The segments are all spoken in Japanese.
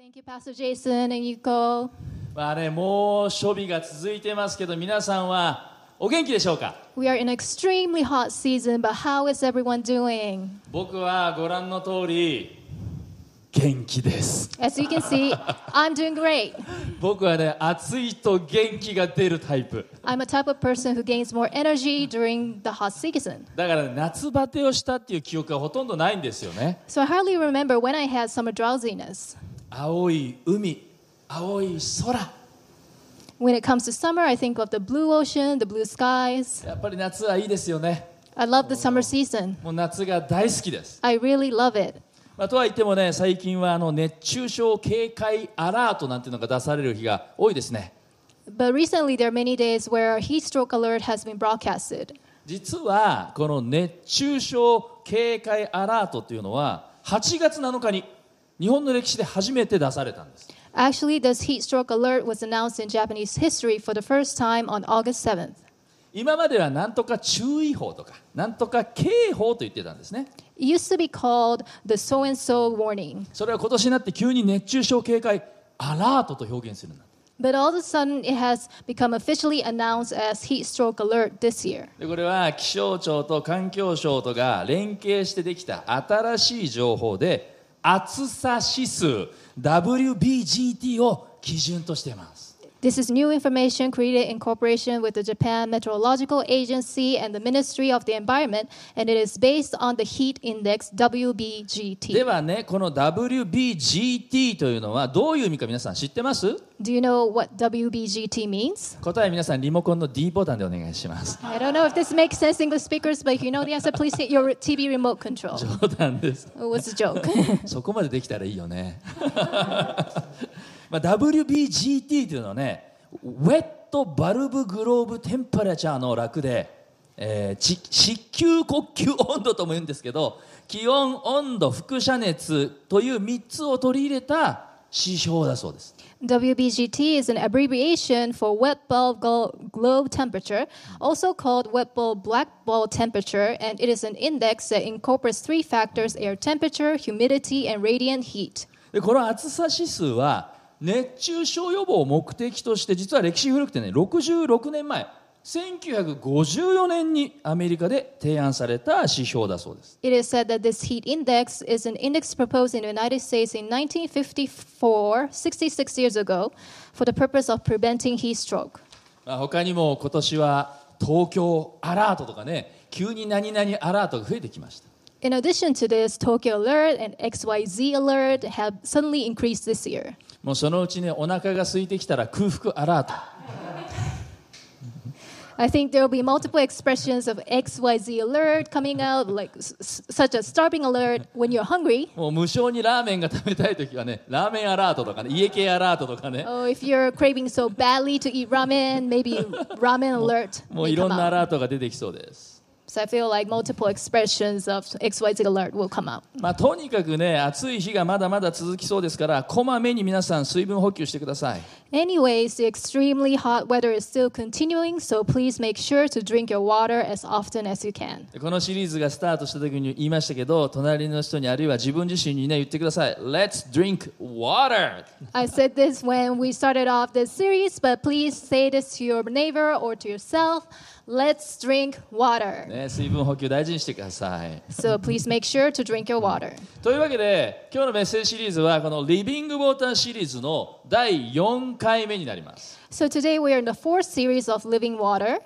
Thank you, Pastor Jason and Yuko. まあね、猛暑日が続いてますけど、皆さんはお元気でしょうか We are in an extremely hot season, but how is everyone doing? 僕はご覧の通り、元気です。As you can see, I'm doing great. 僕はね、暑いと元気が出るタイプ。I'm a type of person who gains more energy during the hot season. だから、ね、夏バテをしたっていう記憶がほとんどないんですよね。So I hardly remember when I had summer drowsiness. 青い海、青い空。When it comes to summer, I think of the blue ocean, the blue skies. やっぱり夏はいいですよね。I love the summer season. もう夏が大好きです。I really love it. まあ、とは言ってもね、最近はあの熱中症警戒アラートなんていうのが出される日が多いですね。But recently, there are many days where a heat stroke alert has been broadcasted. 実はこの熱中症警戒アラートというのは8月7日に日本の歴史で初めて出されたんです Actually, this heat stroke alert was announced in Japanese history for the first time on August 7th. 今まではなんとか注意報とかなんとか警報と言ってたんですね It used to be called the so and so warning. それは今年になって急に熱中症警戒アラートと表現するんだ But all of a sudden, it has become officially announced as heat stroke alert this year. でこれは気象庁と環境省とが連携してできた新しい情報で暑さ指数 WBGT を基準としています。This is new information created in cooperation with the Japan Meteorological Agency and the Ministry of the Environment, and it is based on the heat index で WBGT. はねこの WBGT というのはどういう意味か皆さん知ってます Do you know what WBGT means? 答え皆さんリモコンの D ボタンでお願いします I don't know if this makes sense, English speakers, but if you know the answer, please hit your TV remote control. 冗談です It was a joke. そこまでできたらいいよね まあ WBGT というのはねウェットバルブグローブテンパレチャーの楽で、えーち湿球呼吸温度とも言うんですけど気温温度輻射熱という3つを取り入れた指標だそうです WBGT is an abbreviation for wet bulb glo- globe temperature, also called wet bulb black bulb temperature, and it is an index that incorporates three factors air temperature, humidity, and radiant heat. でこの暑さ指数は熱中症予防を目的として実は歴史古くてね66年前1954年にアメリカで提案された指標だそうです It is said that this heat index is an index proposed in the United States in 1954, 66 years ago, for the purpose of preventing heat stroke. まあ他にも今年は東京アラートとかね急に何々アラートが増えてきました In addition to this, Tokyo Alert and XYZ Alert have suddenly increased this year. もうそのうちねお腹が空いてきたら空腹アラート I think there will be multiple expressions of XYZ alert coming out, like such as starving alert when you're hungry. もう無償にラーメンが食べたい時はねラーメンアラートとかね家系アラートとかね Oh, if you're craving so badly to eat ramen, maybe ramen alert もういろんなア.ラートが出てきそうです So I feel like multiple expressions of XYZ alert will come out. まあ、とにかくね暑い日がまだまだ続きそうですからこまめに皆さん水分補給してください Anyways, the extremely hot weather is still continuing, so please make sure to drink your water as often as you can. でこのシリーズがスタートした時に言いましたけど隣の人にあるいは自分自身にね言ってください Let's drink water I said this when we started off this series, but please say this to your neighbor or to yourself. Let's drink water. ね、水分補給大事にしてください So please make sure to drink your water. というわけで今日のメッセージシリーズはこのリビングウォーターシリーズの第4回目になります So today we are in the fourth series of Living Water.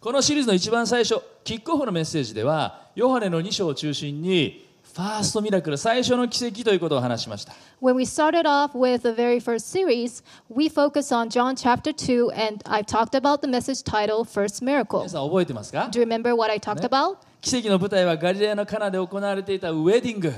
このシリーズの一番最初キックオフのメッセージではヨハネの2章を中心にファーストミラクル最初の奇跡ということを話しました When we started off with the very first series, we focused on John chapter 2, and I talked about the message title First 皆 Miracle. さん覚えてますか Do you remember what I talked Ne? about? 奇跡の舞台はガリレアのカナで行われていたウェディング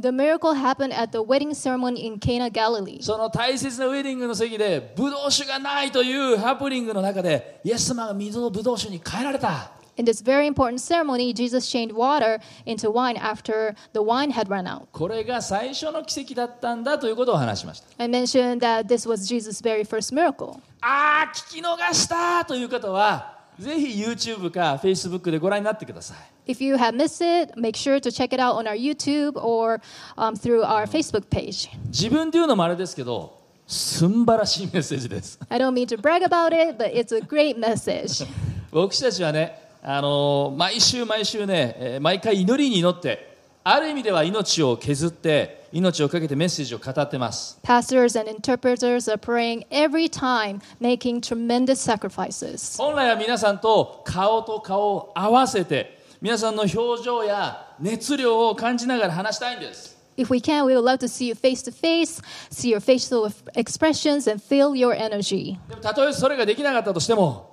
The miracle happened at the wedding ceremony in Cana, Galilee. その大切なウェディングの席でブドウ酒がないというハプニングの中でイエス様が水をブドウ酒に変えられた In this very important ceremony, Jesus changed water into wine after the wine had run out. これが最初の奇跡だったんだということを話しました I mentioned that this was Jesus' very first miracle. ああ聞き逃したという方はぜひ YouTube か Facebook でご覧になってください If you have missed it, make sure to check it out on our YouTube or um, through our Facebook page. 自分で言うのもあれですけどすんばらしいメッセージです I don't mean to brag about it, but it's a great message. 僕たちはね、あの毎週毎週ね、えー毎回祈りに祈ってある意味では命を削って命をかけてメッセージを語ってます Pastors and interpreters are praying every time, making tremendous sacrifices. 本来は皆さんと顔と顔を合わせて皆さんの表情や熱量を感じながら話したいんです If we can, we would love to see you face to face, see your facial expressions, and feel your energy. でもたとえそれができなかったとしても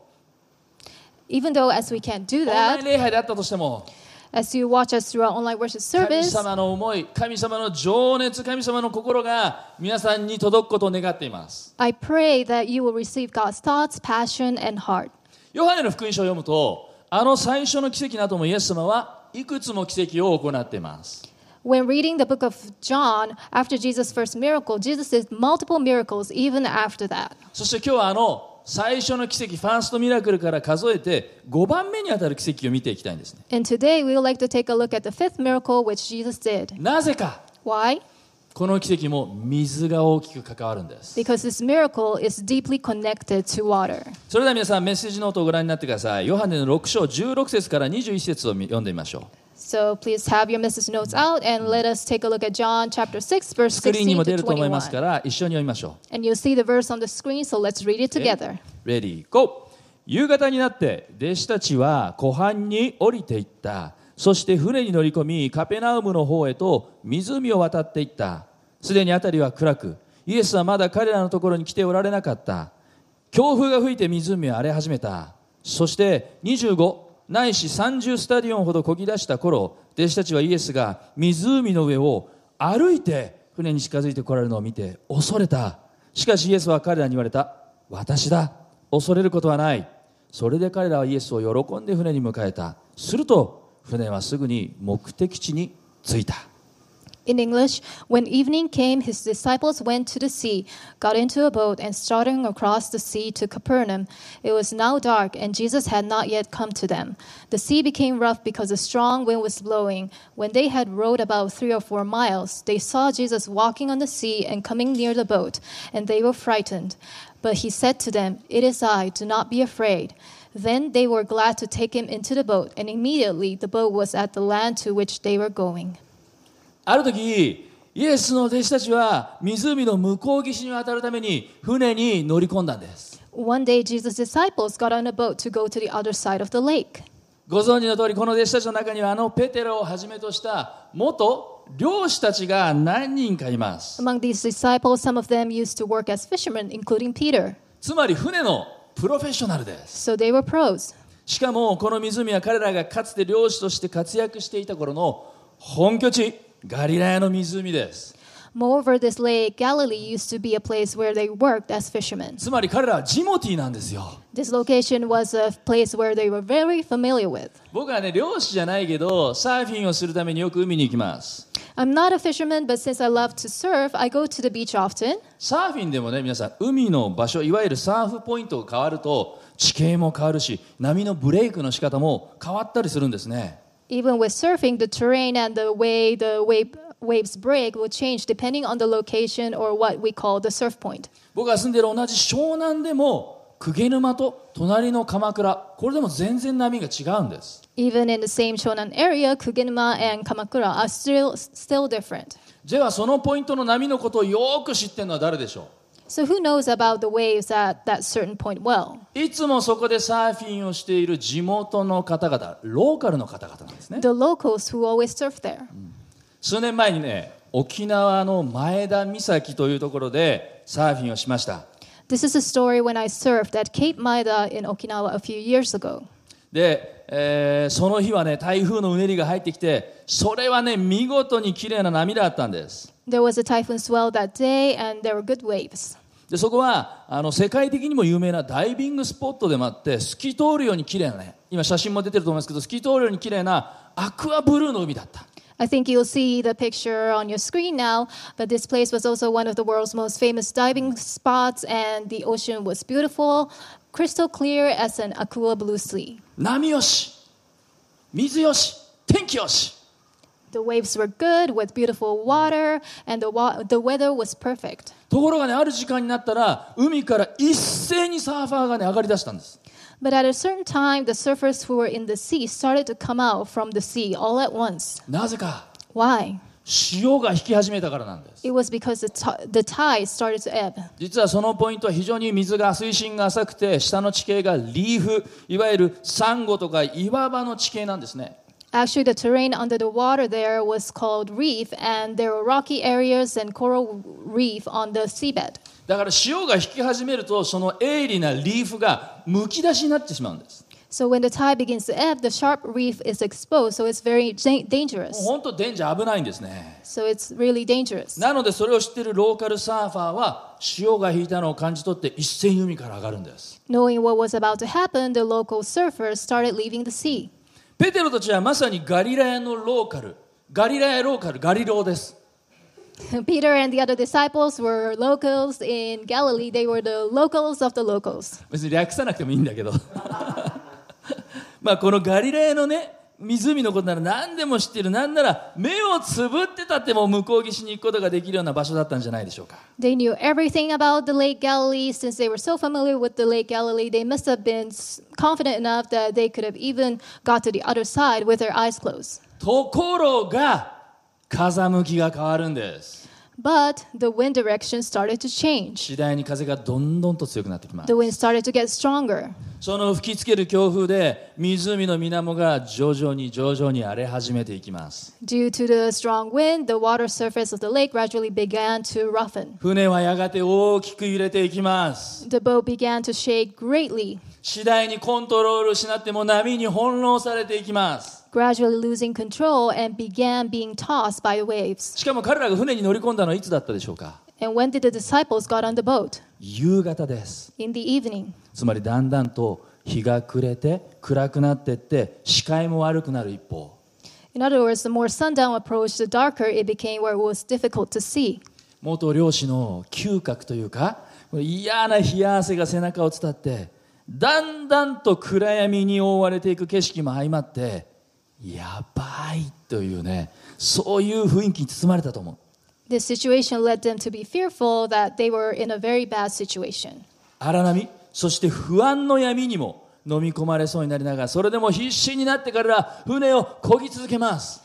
Even though, as we can't do オンライン that, 礼拝であったとしても as you watch us through our online worship 神 service, 様の思い神様の情熱神様の心が皆さんに届くことを願っています I pray that you will receive God's thoughts, passion, and heart. ヨハネの福音書を読むとあの最初の奇跡の後もイエス様はいくつも奇跡を行っています When reading the book of John, after Jesus' first miracle, Jesus did multiple miracles even after that. そして今日はあの最初の奇跡、ファーストミラクルから数えて5番目に当たる奇跡を見ていきたいんですね。なぜか？この奇跡も水が大きく関わるんです。それでは皆さん、メッセージノートをご覧になってください。ヨハネの6章16節から21節を読んでみましょう。So please have your message notes out and let us take a look at John chapter 6, verse スクリーンに16も出 to ると思いますか 21. ら一緒に読みましょう And you'll see the verse on the screen, so let's read it together. Ready, go! 夕方になって弟子たちは湖畔に降りていったそして船に乗り込みカペナウムの方へと湖を渡っていったすでに辺りは暗くイエスはまだ彼らのところに来ておられなかった強風が吹いて湖は荒れ始めたそして25ないし30スタディオンほどこぎ出した頃弟子たちはイエスが湖の上を歩いて船に近づいてこられるのを見て恐れた。しかしイエスは彼らに言われた。私だ。恐れることはない。それで彼らはイエスを喜んで船に迎えた。すると船はすぐに目的地に着いた。In English, when evening came, his disciples went to the sea, got into a boat, and starting across the sea to Capernaum. It was now dark, and Jesus had not yet come to them. The sea became rough because a strong wind was blowing. When they had rowed about three or four miles, they saw Jesus walking on the sea and coming near the boat, and they were frightened. But he said to them, It is I, do not be afraid. Then they were glad to take him into the boat, and immediately the boat was at the land to which they were going. ある時イエスの弟子たちは湖の向こう岸に渡るために船に乗り込んだんです One day, Jesus' disciples got on a boat to go to the other side of the lake. ご存知の通りこの弟子たちの中にはあのペテロをはじめとした元漁師たちが何人かいます Among these disciples, some of them used to work as fishermen, including Peter. つまり船のプロフェッショナルです So they were pros. しかもこの湖は彼らがかつて漁師として活躍していた頃の本拠地ガリラヤの湖です Moreover, this lake, Galilee, used to be a place where they worked as fishermen. つまり彼らはジモティーなんですよ This location was a place where they were very familiar with. 僕はね漁師じゃないけどサーフィンをするためによく海に行きます I'm not a fisherman, but since I love to surf, I go to the beach often. サーフィンでもね皆さん海の場所いわゆるサーフポイントが変わると地形も変わるし波のブレイクの仕方も変わったりするんですね Even with surfing, the terrain and the way the wave, waves break will change depending on the location or what we call the surf point. 僕が住んでる同じ湘南でも鵠沼と隣の鎌倉これでも全然波が違うんです Even in the same Shonan area, Kugenuma and Kamakura are still still different. ではそのポイントの波のことをよく知ってるのは誰でしょ So who knows about the waves at that certain point well? ういつもそこでサーフィンをしている地元の方々ローカルの方々なんですね The locals who always surf there. 数年前にね沖縄の前田岬というところでサーフィンをしました This is a story when I surfed at Cape Maida in Okinawa a few years ago. で、えーその日はね台風のうねりが入ってきてそれはね見事に綺麗な波だったんです There was a typhoon swell that day and there were good waves. でそこはあの世界的にも有名なダイビングスポットでもあって透き通るように綺麗なね今写真も出てると思いますけど透き通るように綺麗なアクアブルーの海だった I think you'll see the picture on your screen now, but this place was also one of the world's most famous diving spots, and the ocean was beautiful, crystal clear as an aqua blue sea. 波よし水よし天気よし The waves were good with beautiful water, and the, wa- the weather was perfect. ところがねある時間になったら海から一斉にサーファーがね上がりだしたんです But at a certain time, the surfers who were in the sea started to come out from the sea all at once. なぜか Why? 潮が引き始めたからなんです It was because the, the tide started to ebb. 実はそのポイントは非常に水が水深が浅くて下の地形がリーフいわゆるサンゴとか岩場の地形なんですね Actually, the terrain under the water there was called reef, and there were rocky areas and coral reef on the seabed. だから潮が引き始めるとその鋭利なリーフがむき出しになってしまうんです So when the tide begins to ebb, the sharp reef is exposed, so it's very da- もう dangerous. 本当デンジャー危ないんですね So it's really dangerous. なのでそれを知っているローカルサーファーは潮が引いたのを感じ取って一斉に海から上がるんです Knowing what was about to happen, the local surfers started leaving the sea. ペテロたちはまさにガリラヤのローカルガリラヤローカルガリローです Peter and the other disciples were locals in Galilee. They were the locals of the locals. 別に略さなくてもいいんだけどまあこのガリラヤのね湖のことなら何でも知っている何なら目をつぶってたっても向こう岸に行くことができるような場所だったんじゃないでしょうか They knew everything about the Lake Galilee. Since they were so familiar with the Lake Galilee, they must have been confident enough that they could have even got to the other side with their eyes closed. ところが風向きが変わるんです But the wind direction started to change. 次第に風がどんどんと強くなってきます The wind started to get stronger. その吹きつける強風で湖の水面が徐々に徐々に荒れ始めていきます Due to the strong wind, the water surface of the lake gradually began to roughen. 船はやがて大きく揺れていきます The boat began to shake greatly, 次第にコントロールを失っても波に翻弄されていきます gradually losing control and began being tossed by the waves. しかも彼らが船に乗り込んだのはいつだったでしょうか And when did the disciples got on the boat? 夕方です In the evening. つまりだんだんと日が暮れて暗くなっていって視界も悪くなる一方 In other words, the more sundown approached, the darker it became where it was difficult to see. 元漁師の嗅覚というかこれ嫌な冷や汗が背中を伝ってだんだんと暗闇に覆われていく景色も相まってやばいというねそういう雰囲気に包まれたと思う This situation led them to be fearful that they were in a very bad situation. 荒波そして不安の闇にも飲み込まれそうになりながらそれでも必死になってから船を漕ぎ続けます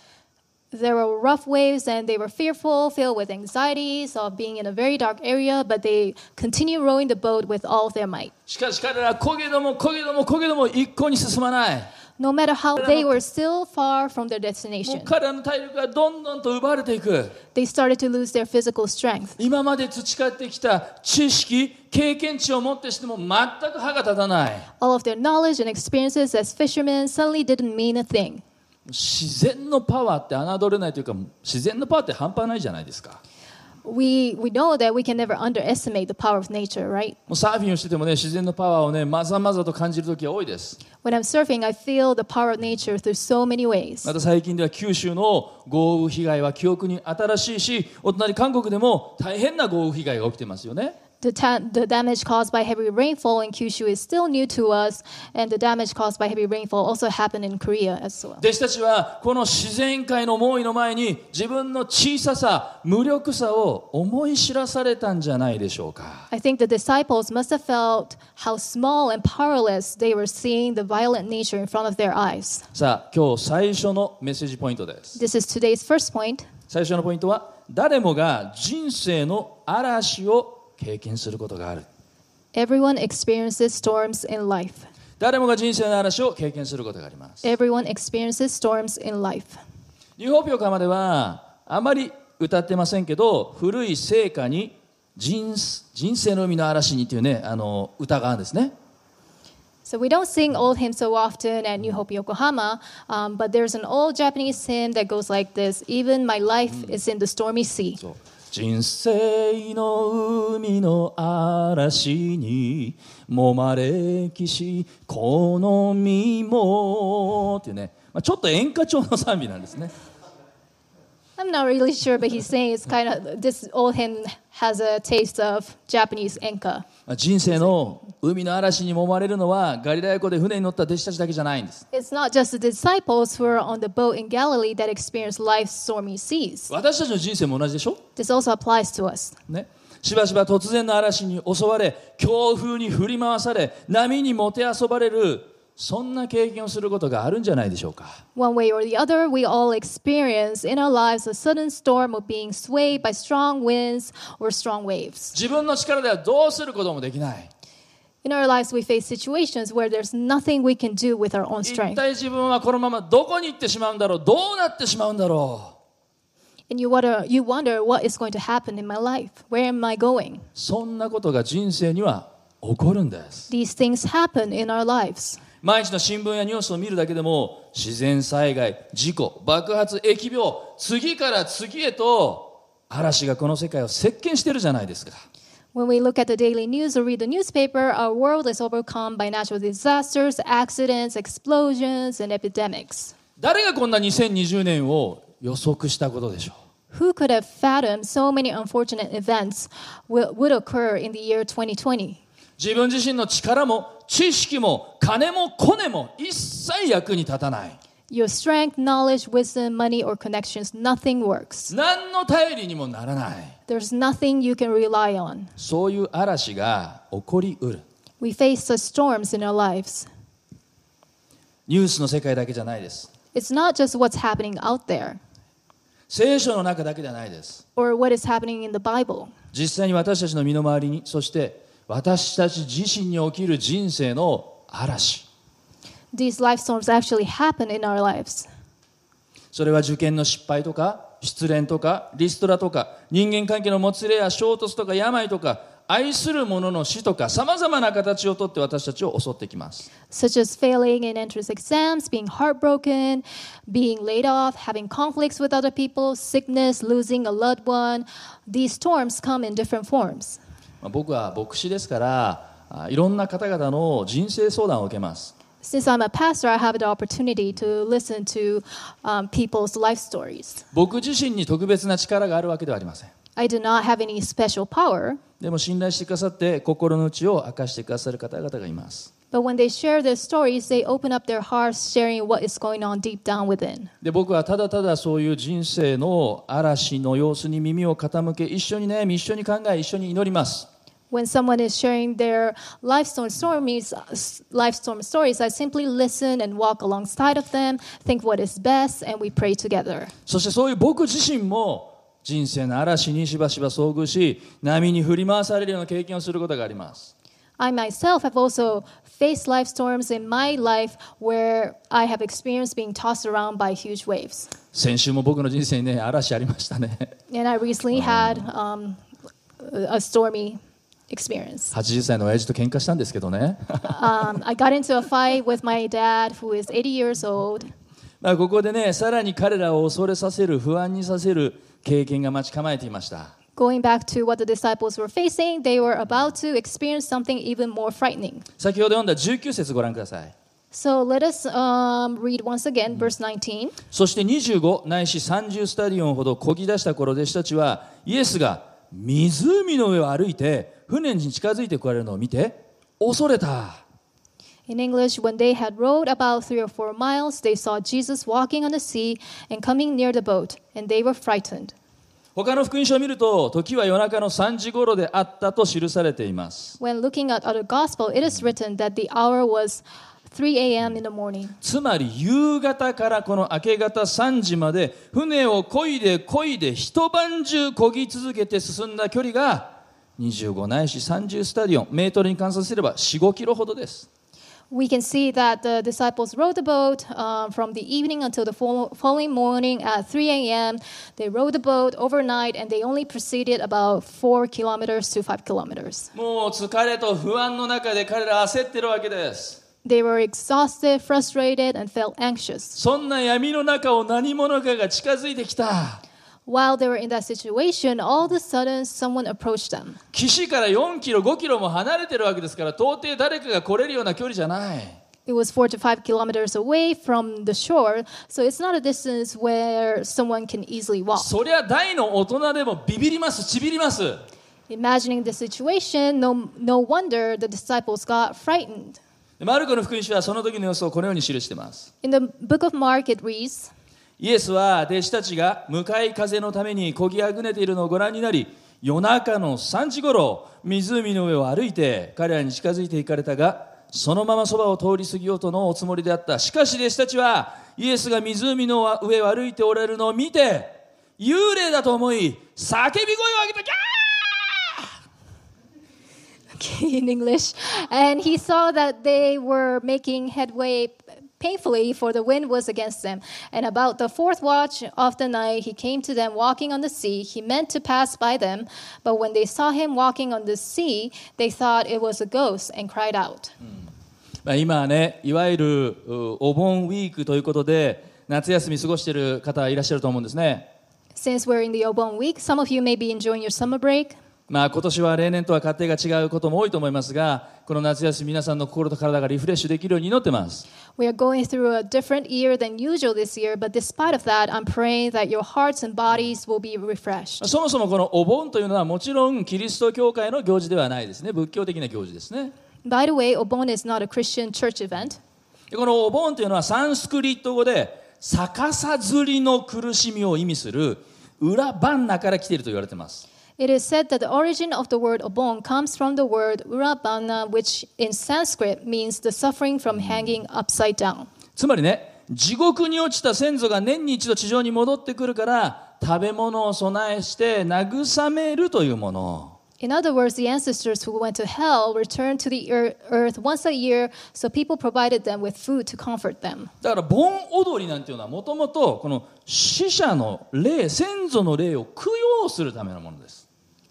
There were rough waves and they were fearful, filled with anxieties of being in a very dark area, but they continued rowing the boat with all their might. しかし彼らは漕げども漕げども漕げども一向に進まない No matter how they were still far from their もう destination, 彼らの体力がどんどんと奪われていく they started to lose their physical strength. 今まで培ってきた知識経験値をもってしても全く歯が立たない All of their knowledge and experiences as fishermen suddenly didn't mean a thing. 自然のパワーって侮れないというか自然のパワーって半端ないじゃないですか We, we know that we can never underestimate the power of nature, right? もうサーフィンをしててもね自然のパワーをねまざまざと感じる時が多いです When I'm surfing, I feel the power of nature through so many ways. また最近では九州の豪雨被害は記憶に新しいしお隣韓国でも大変な豪雨被害が起きてますよね The, the damage caused by heavy rainfall in Kyushu is still new to us, and the damage caused by heavy rainfall also happened in Korea as well. 弟子たちはこの自然界の猛威の前に自分の小ささ無力さを思い知らされたんじゃないでしょうか I think the disciples must have felt how small and powerless they were seeing the violent nature in front of their eyes. さあ今日最初のメッセージポイントです This is today's first point. 最初のポイントは誰もが人生の嵐を経験することがある Everyone experiences storms in life. 誰もが人生の嵐を経験することがあります Everyone experiences storms in life. ニューホープ横浜ではあまり歌ってませんけど古い聖歌に人人生の海の嵐にっていうねあの歌があるんですね So we don't sing old hymns so often at New Hope Yokohama, um, but there's an old Japanese hymn that goes like this: "Even my life is in the stormy sea." そう人生の海の嵐にもまれきしこの身もっていうね、まあ、ちょっと演歌調の賛美なんですね。I'm not really sure, but he's saying it's kind of this old hymn has a taste of Japanese enka. 人生の海の嵐に揉まれるのはガリラヤ湖で船に乗った弟子たちだけじゃないんです It's not just the disciples who are on the boat in Galilee that experience life's stormy seas. 私たちの人生も同じでしょ This also applies to us. ねしばしば突然の嵐に襲われ強風に振り回され波にもてあそばれるそんな経験をすることがあるんじゃないでしょうか One way or the other, we all experience in our lives a sudden storm of being swayed by strong winds or strong waves. 自分の力ではどうすることもできない In our lives, we face situations where there's nothing we can do with our own 一 strength. 体自分はこのままどこに行ってしまうんだろうどうなってしまうんだろう And you wonder, you wonder what is going to happen in my life. Where am I going? そんなことが人生には起こるんです These things happen in our lives. 毎日の新聞やニュースを見るだけでも自然災害事故爆発疫病次から次へと嵐がこの世界を席巻してるじゃないですか When we look at the daily news or read the newspaper, our world is overcome by natural disasters, accidents, explosions, and epidemics. 誰がこんな2020年を予測したことでしょ Who could have fathomed so many unfortunate events would occur in the year 2020? う自分自身の力も知識も金もコネも一切役に立たない Your strength, knowledge, wisdom, money, or connections, nothing works. 何の頼りにもならない There's nothing you can rely on. そういう嵐が起こりうる We face such storms in our lives. ニュースの世界だけじゃないです It's not just what's happening out there 聖書の中だけではないです or what is happening in the Bible. 実際に私たちの身の回りにそして私たち自身に起きる人生の嵐 These life storms actually happen in our lives. それは受験の失敗とか失恋とかリストラとか人間関係のもつれや衝突とか病とか愛する者の死とかさまざまな形をとって私たちを襲ってきます such as failing in entrance exams, being heartbroken, being laid off, having conflicts with other people, sickness, losing a loved one. These storms come in different forms. まあ僕は牧師ですからあいろんな方々の人生相談を受けます Since I'm a pastor, I have the opportunity to listen to um, people's life stories. 僕自身に特別な力があるわけではありません I do not have any special power, でも信頼してくださって心の内を明かしてくださる方々がいます but when they share their stories, they open up their hearts, sharing what is going on deep down within. で僕はただただそういう人生の嵐の様子に耳を傾け一緒に悩み一緒に考え一緒に祈ります When someone is sharing their life storm stories, life storm stories, I simply listen and walk alongside of them, think what is best, and we pray together. そしてそういう僕自身も人生の嵐にしばしば遭遇し波に振り回されるような経験をすることがあります I myself have also faced life storms in my life where I have experienced being tossed around by huge waves. 先週も僕の人生にね嵐ありましたね And I recently had um, a stormy experience. 80歳の親父と喧嘩したんですけどね Um, I got into a fight with my dad, who is 80 years old. まあここでねさらに彼らを恐れさせる不安にさせる経験が待ち構えていました Going back to what the disciples were facing, they were about to experience something even more frightening. 先ほど読んだ19節ご覧ください So let us um, read once again verse 19. そして25ないし30スタディオンほど漕ぎ出した頃弟子たちはイエスが湖の上を歩いて船に近づいてこられるのを見て恐れた In English, when they had rowed about three or four miles, they saw Jesus walking on the sea and coming near the boat, and they were frightened. 他の福音書を見ると時は夜中の3時頃であったと記されています When looking at other gospel, it is written that the hour was 3 a.m. in the morning. つまり夕方からこの明け方3時まで船を漕いで漕いで一晩中漕ぎ続けて進んだ距離が25ないし30スタディオンメートルに換算すれば45キロほどです We can see that the disciples rowed the boat uh, from the evening until the fol- following morning at 3 a.m. They rowed the boat overnight and they only proceeded about 4 kilometers to 5 kilometers. もう疲れと不安の中で彼ら焦ってるわけです They were exhausted, frustrated, and felt anxious. そんな闇の中を何者かが近づいてきた While they were in that situation, all of a sudden someone approached them. 岸から4キロ5キロも離れてるわけですから到底誰かが来れるような距離じゃない It It was four to five kilometers away from the shore, so it's not a distance where someone can easily walk. そりゃ大の大人でもビビりますちびります Imagining the situation, no, no wonder the disciples got frightened. マルコの福音書はその時の様子をこのように記しています。In the book of Mark, it reads イエスは弟子たちが向かい風のために漕ぎあぐねているのをご覧になり夜中の3時ごろ湖の上を歩いて彼らに近づいて行かれたがそのままそばを通り過ぎようとのおつもりであった。しかし弟子たちはイエスが湖の上を歩いておられるのを見て幽霊だと思い叫び声を上げた。キャー okay, in English, and he saw that they were making headway painfully, for the wind was against them. And about the fourth watch of the night, he came to them walking on the sea. He meant to pass by them, but when they saw him walking on the sea, they thought it was a ghost and cried out. まあ今はねいわゆるうお盆ウィークということで夏休み過ごしている方いらっしゃると思うんですね Since we're in the Obon week, some of you may be enjoying your summer break. まあ今年は例年とは家庭が違うことも多いと思いますが、この夏休み、皆さんの心と体がリフレッシュできるように祈ってます。We are going through a different year than usual this year, but despite of that, I'm praying that your hearts and bodies will be refreshed. そもそもこのお盆というのはもちろんキリスト教会の行事ではないですね。仏教的な行事ですね。By the way, お盆このお盆というのはサンスクリット語で逆さずりの苦しみを意味する裏バンナから来ていると言われています。It is said that the origin of the word Obon comes from the word urabana, which in Sanskrit means the suffering from hanging upside down. つまりね地獄に落ちた先祖が年に一度地上に戻ってくるから食べ物を備えして慰めるというもの In other words, the ancestors who went to hell returned to the ear- earth once a year, so people provided them with food to comfort them. だから盆踊りなんていうのはもともとこの死者の霊先祖の霊を供養するためのものです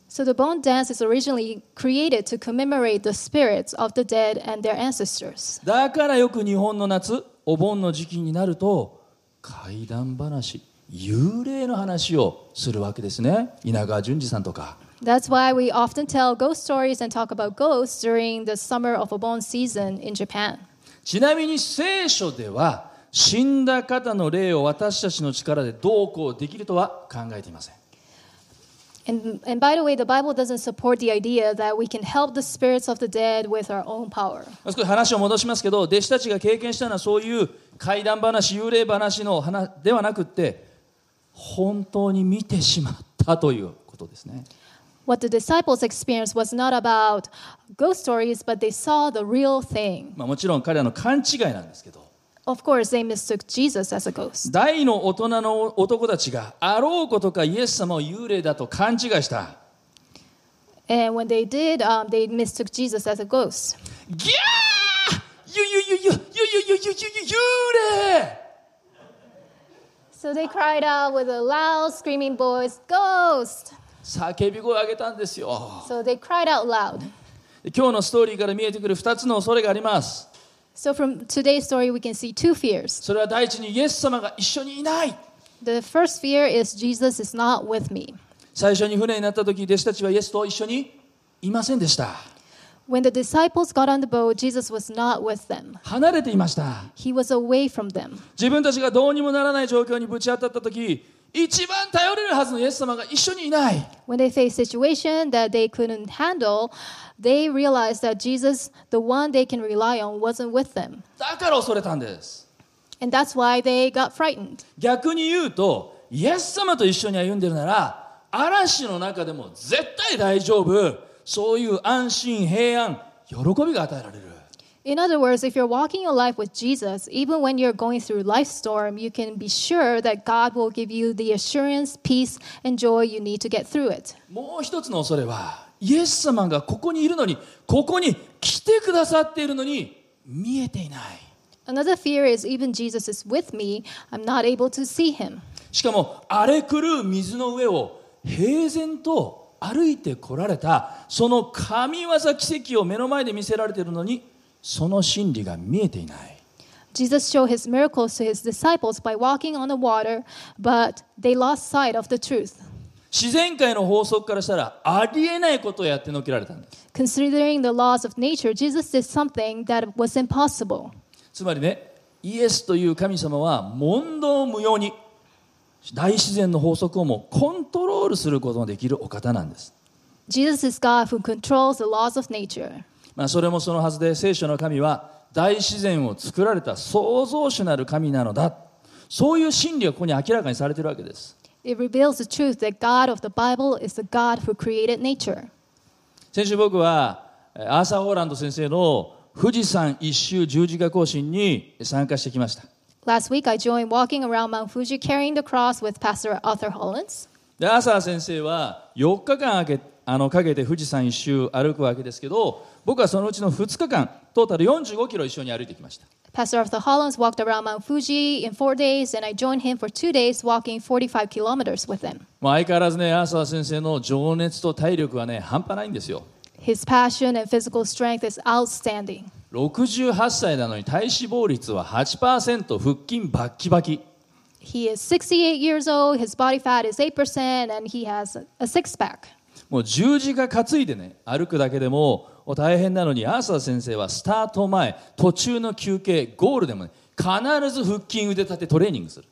So the bone dance is originally created to commemorate the spirits of the dead and their ancestors. だからよく日本の夏お盆の時期になると怪談話幽霊の話をするわけですね稲川淳二さんとか That's why we often tell ghost stories and talk about ghosts during the summer of Obon season in Japan. ちなみに聖書では死んだ方の霊を私たちの力でどうこうできるとは考えていません And, and by the way, the Bible doesn't support the idea that we can help the spirits of the dead with our own power. 少し話を戻しますけど弟子たちが経験したのはそういう怪談話幽霊話の話ではなくって本当に見てしまったということですね What the disciples experienced was not about ghost stories, but they saw the real thing. まあ、もちろん彼らの勘違いなんですけど Of course, they mistook Jesus as a ghost. 大の大人の男たちがあろうことかイエス様を幽霊だと勘違いした And when they did, um, they mistook Jesus as a ghost. ギャーゆゆゆゆゆゆゆゆゆゆ幽霊 So they cried out with a loud, screaming voice, Ghost! 叫び声を上げたんですよ So they cried out loud. 今日のストーリーから見えてくる2つの恐れがあります So from today's story, we can see two fears. それは第一にイエス様が一緒にいない The first fear is Jesus is not with me. 最初に船になった時弟子たちはイエスと一緒にいませんでした When the disciples got on the boat, Jesus was not with them. 離れていました He was away from them. 自分たちがどうにもならない状況にぶち当たった時 一番頼れるはずのイエス様が一緒にいない When they faced situation that they couldn't handle, they realized that Jesus, the one they can rely on, wasn't with them. だから恐れたんです And that's why they got frightened. 逆に言うとイエス様と一緒に歩んでるなら嵐の中でも絶対大丈夫そういう安心平安喜びが与えられる In other words, if you're walking your life with Jesus, even when you're going through life storm, you can be sure that God will give you the assurance, peace, and joy you need to get through it. もう一つの恐れはイエス様がここにいるのにここに来てくださっているのに見えていない Another fear is even Jesus is with me, I'm not able to see him. しかも荒れ狂う水の上を平然と歩いてこられたその神業奇跡を目の前で見せられているのに その真理が見えていない Jesus showed his miracles to his disciples by walking on the water, but they lost sight of the truth. 自然界の法則からしたらありえないことをやってのけられたんです Considering the laws of nature, Jesus did something that was impossible. つまりねイエスという神様は問答無用に大自然の法則をもコントロールすることのできるお方なんです Jesus is God who controls the laws of nature. あ、それもそのはずで聖書の神は大自然を作られた創造主なる神なのだそういう心理がここに明らかにされているわけです。先週僕はアーサー・ホーランド先生の富士山一周十字架行進に参加してきました。Last week I joined walking around Mount Fuji carrying the cross with Pastor Arthur Hollands. で、ア先生は4日間あのかけて富士山一周歩くわけですけど僕はそのうちの2日間トータル45キロ一緒に歩いてきました Pastor Arthur Hollins walked around Mount Fuji in four days, and I joined him for two days, walking 45 kilometers with him. まあ相変わらずねアーサー先生の情熱と体力はね半端ないんですよ His passion and physical strength is outstanding. 68歳なのに体脂肪率は8%腹筋バッキバキ He is 68 years old, his body fat is 8%, and he has a six pack. もう十字架担いでね歩くだけでも大変なのにアーサー先生はスタート前途中の休憩ゴールでもね必ず腹筋腕立てトレーニングする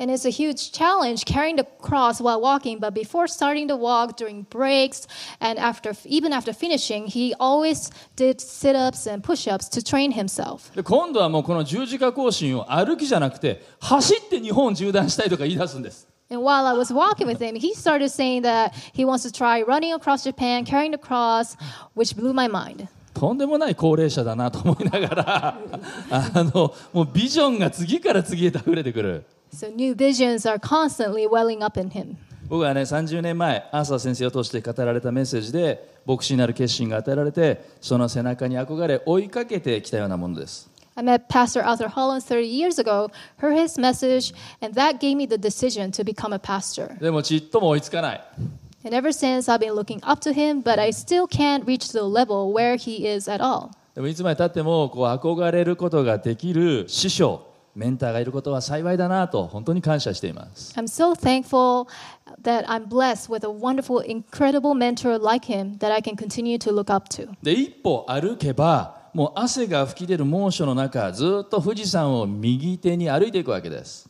And it's a huge challenge carrying the cross while walking, but before starting the walk, during breaks, and after even after finishing, he always did sit-ups and push-ups to train himself. で今度はもうこの十字架行進を歩きじゃなくて走って日本縦断したいとか言い出すんです And while I was walking with him, he started saying that he wants to try running across Japan carrying the cross, which blew my mind. とんでもない高齢者だなと思いながらあのもうビジョンが次から次へと溢れてくる So new visions are constantly welling up in him. 僕はね30年前アーサー先生を通して語られたメッセージで牧師になる決心が与えられてその背中に憧れ追いかけてきたようなものです I met Pastor Arthur Hollins 30 years ago, heard his message, and that gave me the decision to become a pastor. でもちっとも追いつかない And ever since, I've been looking up to him, but I still can't reach the level where he is at all. でもいつまでたってもこう憧れることができる師匠メンターがいることは幸いだなと本当に感謝しています I'm so thankful that I'm blessed with a wonderful, incredible mentor like him that I can continue to look up to. で一歩歩けば もう汗が噴き出る猛暑の中ずっと富士山を右手に歩いていくわけです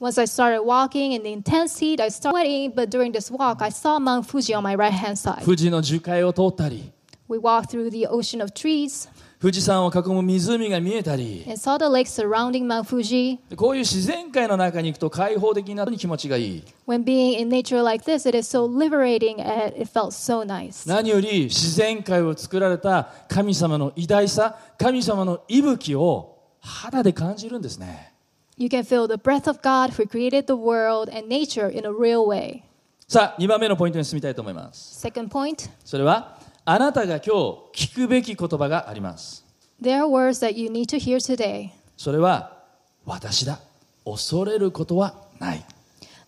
Once I started walking in the intense heat, I started sweating, but during this walk, I saw Mount Fuji on my right hand side. 富士の樹海を通ったり We walked through the ocean of trees 富士山を囲む湖が見えたり saw the lake surrounding Mount Fuji. こういう自然界の中に行くと開放的な気持ちがいい When being in nature like this, it is so liberating and it felt so nice. 何より自然界を作られた神様の偉大さ神様の息吹を肌で感じるんですね You can feel the breath of God who created the world and nature in a real way. さあ2番目のポイントに進みたいと思います Second point それはあなたが今日聞くべき言葉があります there are words that you need to hear today. それは私だ恐れることはない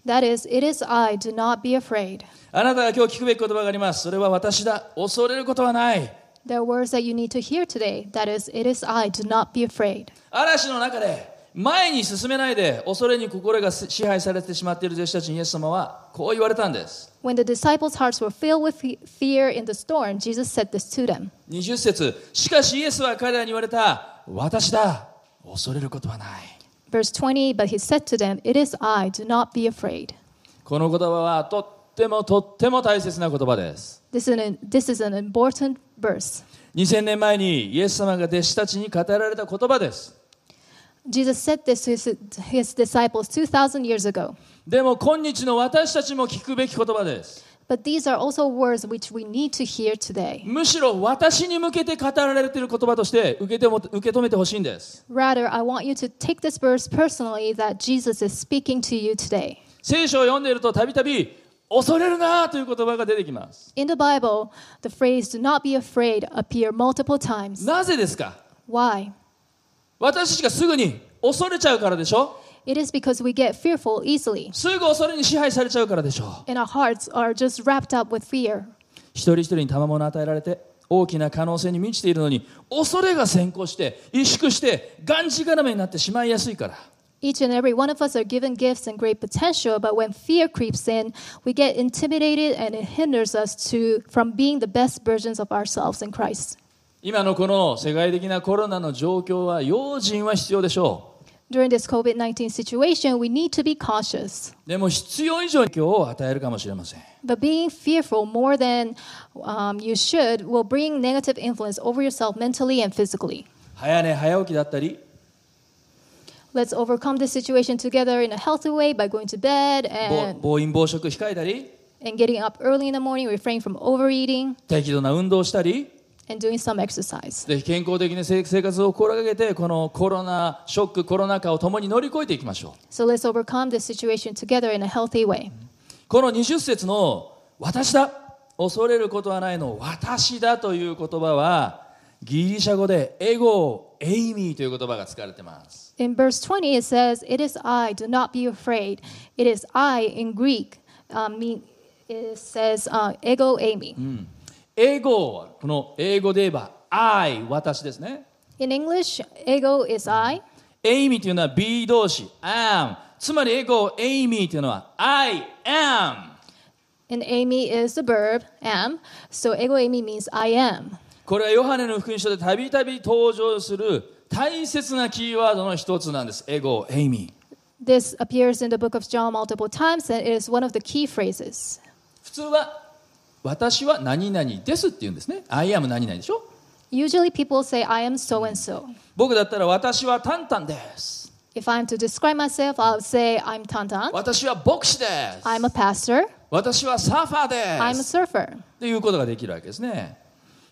That is, it is I, do not be afraid. あなたが今日聞くべき言葉がありますそれは私だ恐れることはない There are words that you need to hear today. That is, it is I, do not be afraid. 嵐の中で前に進めないで恐れに心が支配されてしまっている弟子たちにイエス様はこう言われたんです When the disciples' hearts were filled with fe- fear in the storm, Jesus said this to them. 20節しかしイエスは彼らに言われた私だ恐れることはない Verse 20, but he said to them, It is I, do not be afraid. この言葉はとってもとっても大切な言葉です This is an, this is an important verse. 2000年前にイエス様が弟子たちに語られた言葉です Jesus said this to his, his disciples 2,000 years ago. でも今日の私たちも聞くべき言葉です But these are also words which we need to hear today. むしろ私に向けて語られている言葉として受けても受け止めてほしいんです Rather, I want you to take this verse personally that Jesus is speaking to you today. 聖書を読んでいるとたびたび恐れるなという言葉が出てきます In the Bible, the phrase do not be afraid appear multiple times. なぜですか Why? 私たちがすぐに恐れちゃうからでしょ It is because we get fearful easily, すぐ恐れに支配されちゃうからでしょ and our hearts are just wrapped up with fear. 一人一人に賜物を与えられて大きな可能性に満ちているのに恐れが先行して萎縮してがんじがらめになってしまいやすいから Each and every one of us are given gifts and great potential, but when fear creeps in, we get intimidated and it hinders us to from being the best versions of ourselves in Christ. 今のこの世界的なコロナの状況は用心は必要でしょ During this COVID 19 situation, we need to be cautious. うでも必要以上に影響を与えるかもしれません But being fearful more than um, you should will bring negative influence over yourself mentally and physically. 早寝早起きだったり Let's overcome this situation together in a healthy way by going to bed 暴 and, 暴飲暴食控えたり and getting up early in the morning, refrain from overeating, 適度な運動をしたり and doing some exercise. で健康的な生生活を心がけてこのコロナショックコロナ禍を共に乗り越えていきましょう So let's overcome this situation together in a healthy way. この20節の「私だ恐れることはない」の「私だ」という言葉はギリシャ語でエゴエイミーという言葉が使われています In verse 20, it says, It is I, do not be afraid. It is I in Greek. Um, it says, uh, ego eimi. エゴはこの英語で言えば「I」私ですね In English, ego is I. エイミーというのは B 動詞 am つまりエゴエイミーというのは I am And eimi is the verb am. So ego eimi means I am. これはヨハネの福音書でたびたび登場する大切なキーワードの一つなんですエゴエイミー This appears in the book of John multiple times, and it is one of the key phrases. 普通は私は何々ですって言うんですね I am 何々でしょ Usually people say, I am so and so. 僕だったら私はタンタンです If I'm to describe myself, I'll say, I'm Tantan. 私は牧師です I'm a pastor. 私はサーファーで I'm a す surfer. っていうことができるわけですね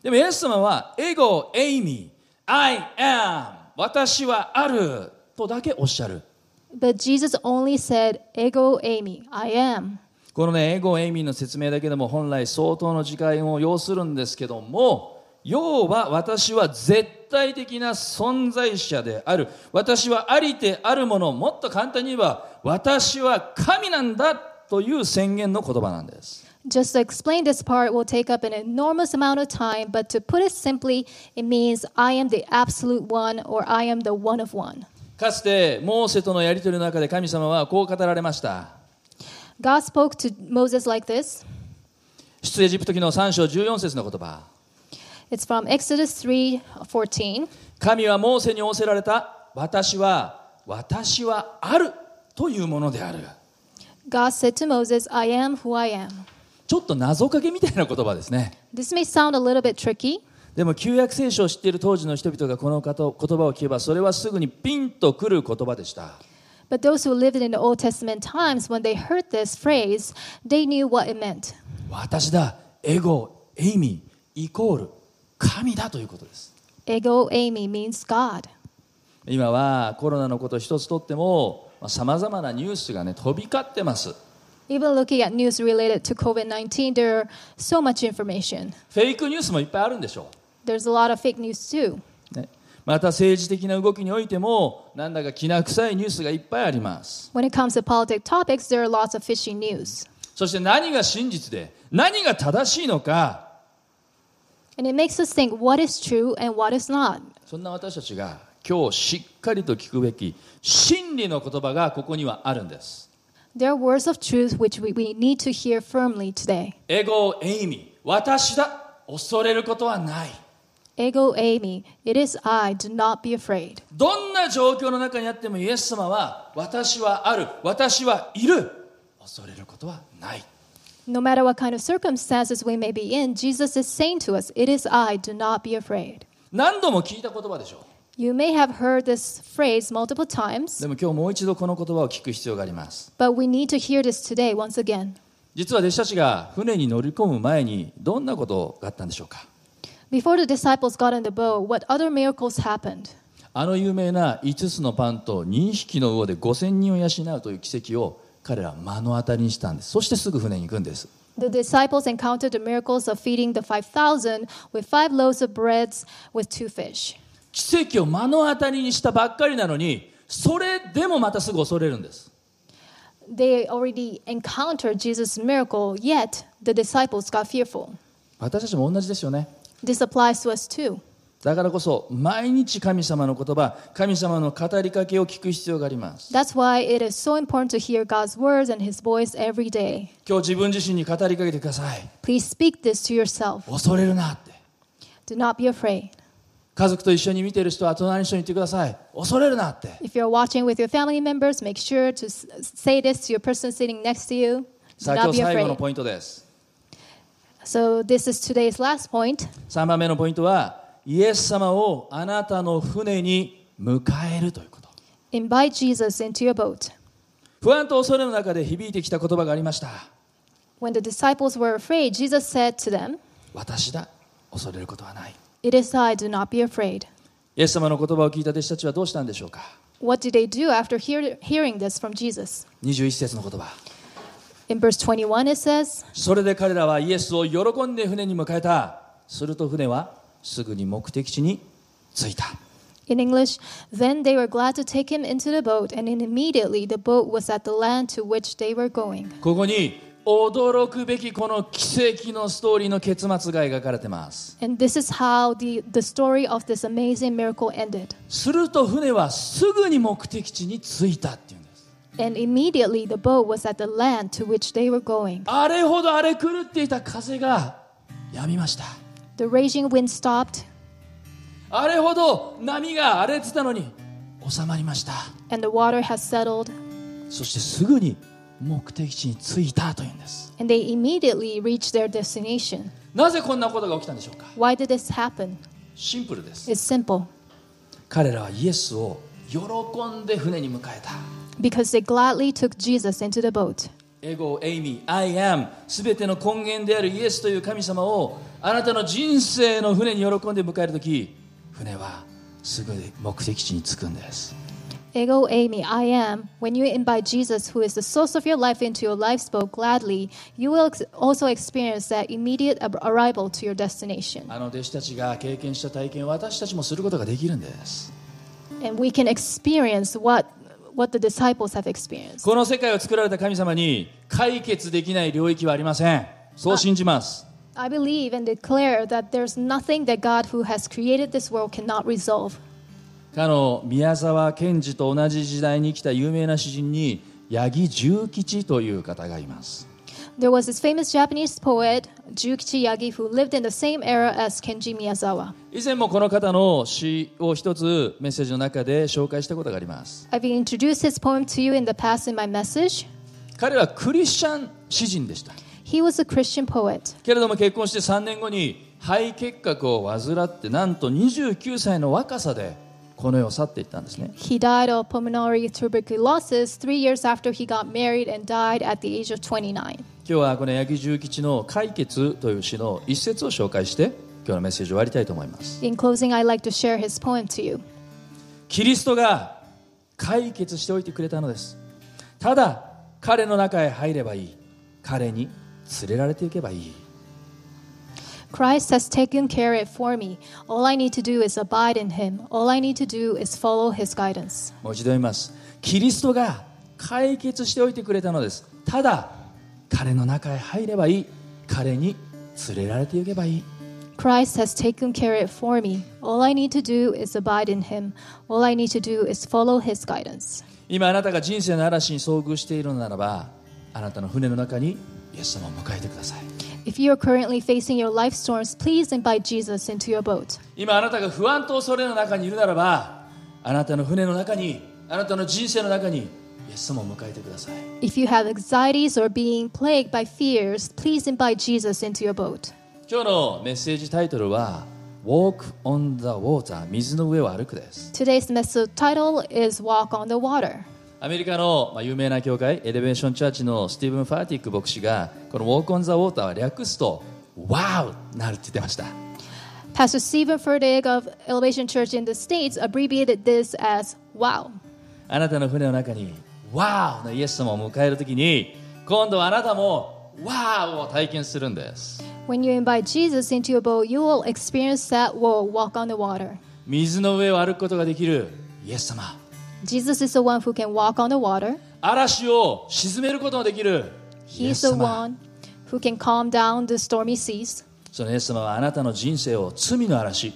でもイエス様はエゴエイミー I am 私はあるとだけおっしゃる But Jesus only said, Ego eimi, I am. このねエゴエイミーの説明だけでも本来相当の時間を要するんですけども要は私は絶対的な存在者である。私はありてあるものもっと簡単に言えば私は神なんだという宣言の言葉なんです。Just to explain this part will take up an enormous amount of time, but to put it simply, it means I am the absolute one or I am the one of one. かつてモーセとのやり取りの中で神様はこう語られました God spoke to Moses like this. 出エジプト記の3章14節の言葉 It's from Exodus 3:14. 神はモーセに仰せられた私は私はあるというものである God said to Moses, I am who I am. ちょっと謎かけみたいな言葉ですね This may sound a little bit tricky, でも旧約聖書を知っている当時の人々がこの言葉を聞けばそれはすぐにピンとくる言葉でした but those who lived in the Old Testament times, when they heard this phrase, they knew what it meant. 私だエゴエイミーイコール神だということです Ego eimi means God. 今はコロナのこと一つとってもさまざまなニュースがね飛び交ってます Even looking at news related to COVID 19, there are so much information. フェイクニュースもいっぱいあるんでしょ There's a lot of fake news too. また政治的な動きにおいても、なんだかきな臭いニュースがいっぱいあります。そして何が真実で、何が正しいのか。そんな私たちが今日しっかりと聞くべき真理の言葉がここにはあるんです。エゴエイミ、私だ、恐れることはない。Ego eimi, it is I, do not be afraid. どんな状況の中にあってもイエス様は私はある私はいる恐れることはない No matter what kind of circumstances we may be in, Jesus is saying to us, It is I, do not be afraid. 何度も聞いた言葉でしょう You may have heard this phrase multiple times, でも今日もう一度この言葉を聞く必要があります but we need to hear this today once again. 実は弟子たちが船に乗り込む前にどんなことがあったんでしょうか Before the disciples got in the boat, what other miracles happened? あの有名な5つのパンと2匹の魚で5000人を養うという奇跡を彼らは目の当たりにしたんですそしてすぐ船に行くんです The disciples encountered the miracles of feeding the 5,000 with five loaves of breads with two fish. 奇跡を目の当たりにしたばっかりなのにそれでもまたすぐ恐れるんです They already encountered Jesus' miracle, yet the disciples got fearful. 私たちも同じですよね This applies to us too. だからこそ毎日神様の言葉神様の語りかけを聞く必要があります That's why it is so important to hear God's words and His voice every day. 今日自分自身に語りかけてください Please speak this to yourself. 恐れるなって Do not be afraid. 家族と一緒に見ている人は隣の人に言ってください恐れるなって If you're watching with your family members, make sure to say this to your person sitting next to you. Do さあ not 今 be 日最後の afraid. ポイントです So, this is today's last point. 3番目のポイントはイエス様をあなたの船に迎えるということ Invite Jesus into your boat. 不安と恐れの中で響いてきた言葉がありました When the disciples were afraid, Jesus said to them, 私だ恐れることはない It is I, do not be afraid. イエス様の言葉を聞いた弟子たちはどうしたんでしょうか What did they do after hear, hearing this from Jesus? 21節の言葉 In verse 21, it says, それで彼らはイエスを喜んで船に迎えたすると船はすぐに目的地に着いた In English, then they were glad to take him into the boat, and immediately the boat was at the land to which they were going. ここに驚くべきこの奇跡のストーリーの結末が描かれてます And this is how the, the story of this amazing miracle ended. すると船はすぐに目的地に着いたっていう And immediately the boat was at the land to which they were going. あれほど荒れ狂っていた風がやみました The raging wind stopped, あれほど波が荒れてたのに収まりました and the water has settled, そしてすぐに目的地に着いたというんです and they immediately reached their destination. なぜこんなことが起きたんでしょうか Why did this happen? シンプルです It's simple. 彼らはイエスを喜んで船に迎えた Because they gladly took Jesus into the boat. エゴ、エイミー、I am すべての根源であるイエスという神様をあなたの人生の船に喜んで迎えるとき船はすぐに目的地に着くんです Ego Amy, I am. When you invite Jesus, who is the source of your life, into your life's boat gladly, you will ex- also experience that immediate ab- arrival to your destination. あの弟子たちが経験した体験を私たちもすることができるんです And we can experience what, what the disciples have experienced. この世界を作られた神様に解決できない領域はありませんそう信じます I believe and declare that there's nothing that God, who has created this world, cannot resolve. かの宮沢賢治と同じ時代に生きた有名な詩人に八木重吉という方がいます There was this famous Japanese poet, Jukichi Yagi, who lived in the same era as Kenji Miyazawa. 以前もこの方の詩を一つメッセージの中で紹介したことがあります I've introduced his poem to you in the past in my message. 彼はクリスチャン詩人でした He was a Christian poet. けれども結婚して3年後に肺結核を患ってなんと29歳の若さでこの世を去っていったんですね He died of pulmonary tuberculosis three years after he got married and died at the age of 29. 今日はこの八木重吉の「解決」という詩の一節を紹介して今日のメッセージを終わりたいと思います。In closing, I'd like to share his poem to you. キリストが解決しておいてくれたのです。ただ彼の中へ入ればいい。彼に連れられていけばいい。もう一度言います。キリストが解決しておいてくれたのです。ただ、彼の中へ入ればいい彼に連れられていけばいい Christ has taken care of it for me. All I need to do is abide in him. All I need to do is follow his guidance. 今あなたが人生の嵐に遭遇しているのならばあなたの船の中にイエス様を迎えてください If you are currently facing your life storms, please invite Jesus into your boat. 今あなたが不安と恐れの中にいるならばあなたの船の中にあなたの人生の中にイエス様を迎えてください If you have anxieties or being plagued by fears, please invite Jesus into your boat. 今日のメッセージタイトルは Walk on the Water 水の上を歩くです Today's message title is Walk on the Water. アメリカのまあ有名な教会エレベーションチャーチのスティーブン・ファーティック牧師がこの Walk on the Water は略すと Wow なるって言ってました Pastor Stephen Furtick of Elevation Church in the States abbreviated this as WOW. あなたの船の中に Wow のイエス様を迎えるときに今度はあなたも Wow を体験するんです When you invite Jesus into your boat, you will experience that whoa, walk on the water. 水の上を歩くことができるイエス様 Jesus is the one who can walk on the water. 嵐を沈めることができるイエ He's ス the 様 one who can calm down the stormy seas. そのイエス様はあなたの人生を罪の嵐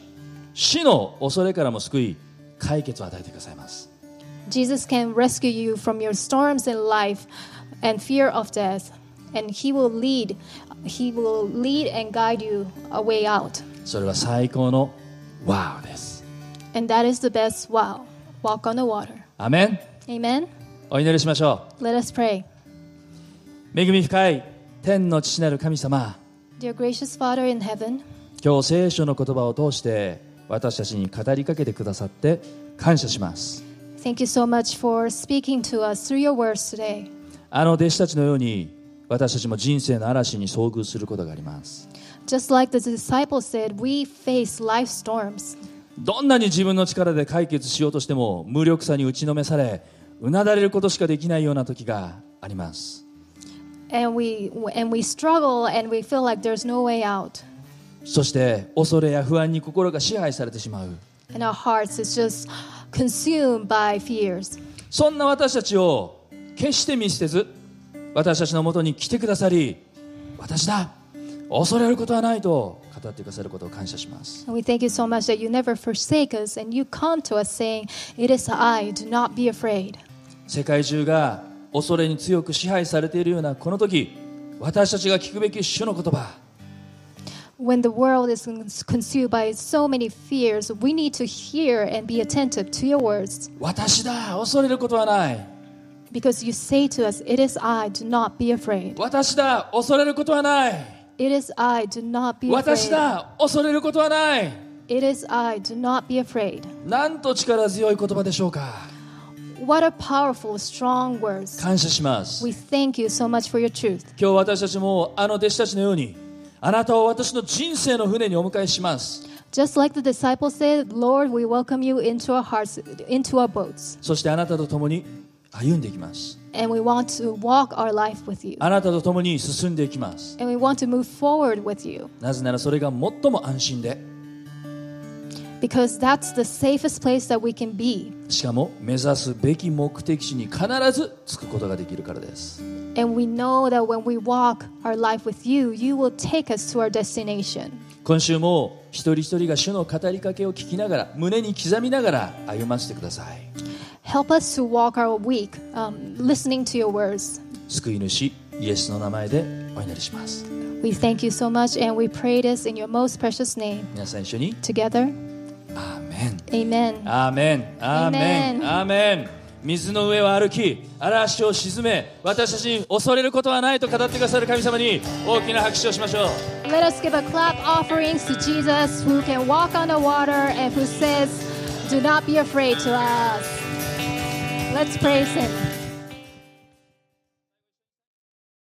死の恐れからも救い解決を与えてくださいます Jesus can rescue you from your storms in life and fear of death, and He will lead. He will lead and guide you a way out. それは最高の Wow です。 And that is the best wow. Walk on the water. アメン Amen. お祈りしましょ Let us pray. う。恵み深い天の父なる神様、 Dear gracious Father in heaven, 今日聖書の言葉を通して私たちに語りかけてくださって感謝します。 Thank you so much for speaking to us through your words today. あの弟子たちのように私たちも人生の嵐に遭遇することがあります。Just like the disciples said, we face life storms. どんなに自分の力で解決しようとしても無力さに打ちのめされうなだれることしかできないような時があります And we and we struggle and we feel like there's no way out. そして恐れや不安に心が支配されてしまう And our hearts is just consumed by fears. そんな私たちを決して見捨てず私たちのもとに来てくださり私だ恐れることはないと語ってくださることを感謝します we thank you so much that you never forsake us and you come to us saying, It is I, do not be afraid. 世界中が恐れに強く支配されているようなこの時私たちが聞くべき主の言葉 When the world is consumed by so many fears, we need to hear and be attentive to your words 私だ恐れることはない because you say to us, It is I, do not be afraid. 私だ恐れることはない It is I, do not be 私 afraid. だ恐れることはない It is I, do not be afraid. なんと力強い言葉でしょうか What a powerful, strong words. 感謝します We thank you so much for your truth. 今日私たちもあの弟子たちのように あなたを私の人生の船にお迎えします Just like the disciples said, Lord, we welcome you into our hearts, into our boats. そしてあなたと共に歩んでいきます And we want to walk our life with you. あなたと共に進んでいきます And we want to move forward with you なぜならそれが最も安心で because that's the safest place that we can be. しかも目指すべき目的地に必ず着くことができるからです And we know that when we walk our life with you, you will take us to our destination. 今週も一人一人が主の語りかけを聞きながら胸に刻みながら歩ませてください Help us to walk our week um, listening to your words. 救い主イエスの名前でお祈りします We thank you so much and we pray this in your most precious name. 皆さん一緒に Together, アー メン amen. アーメンアーメン Amen アーメン水の上を歩き嵐を沈め私たちに恐れることはないと語ってくださる神様に大きな拍手をしましょう Let us give a clap offerings to Jesus who can walk on the water and who says, Do not be afraid to us. Let's praise him.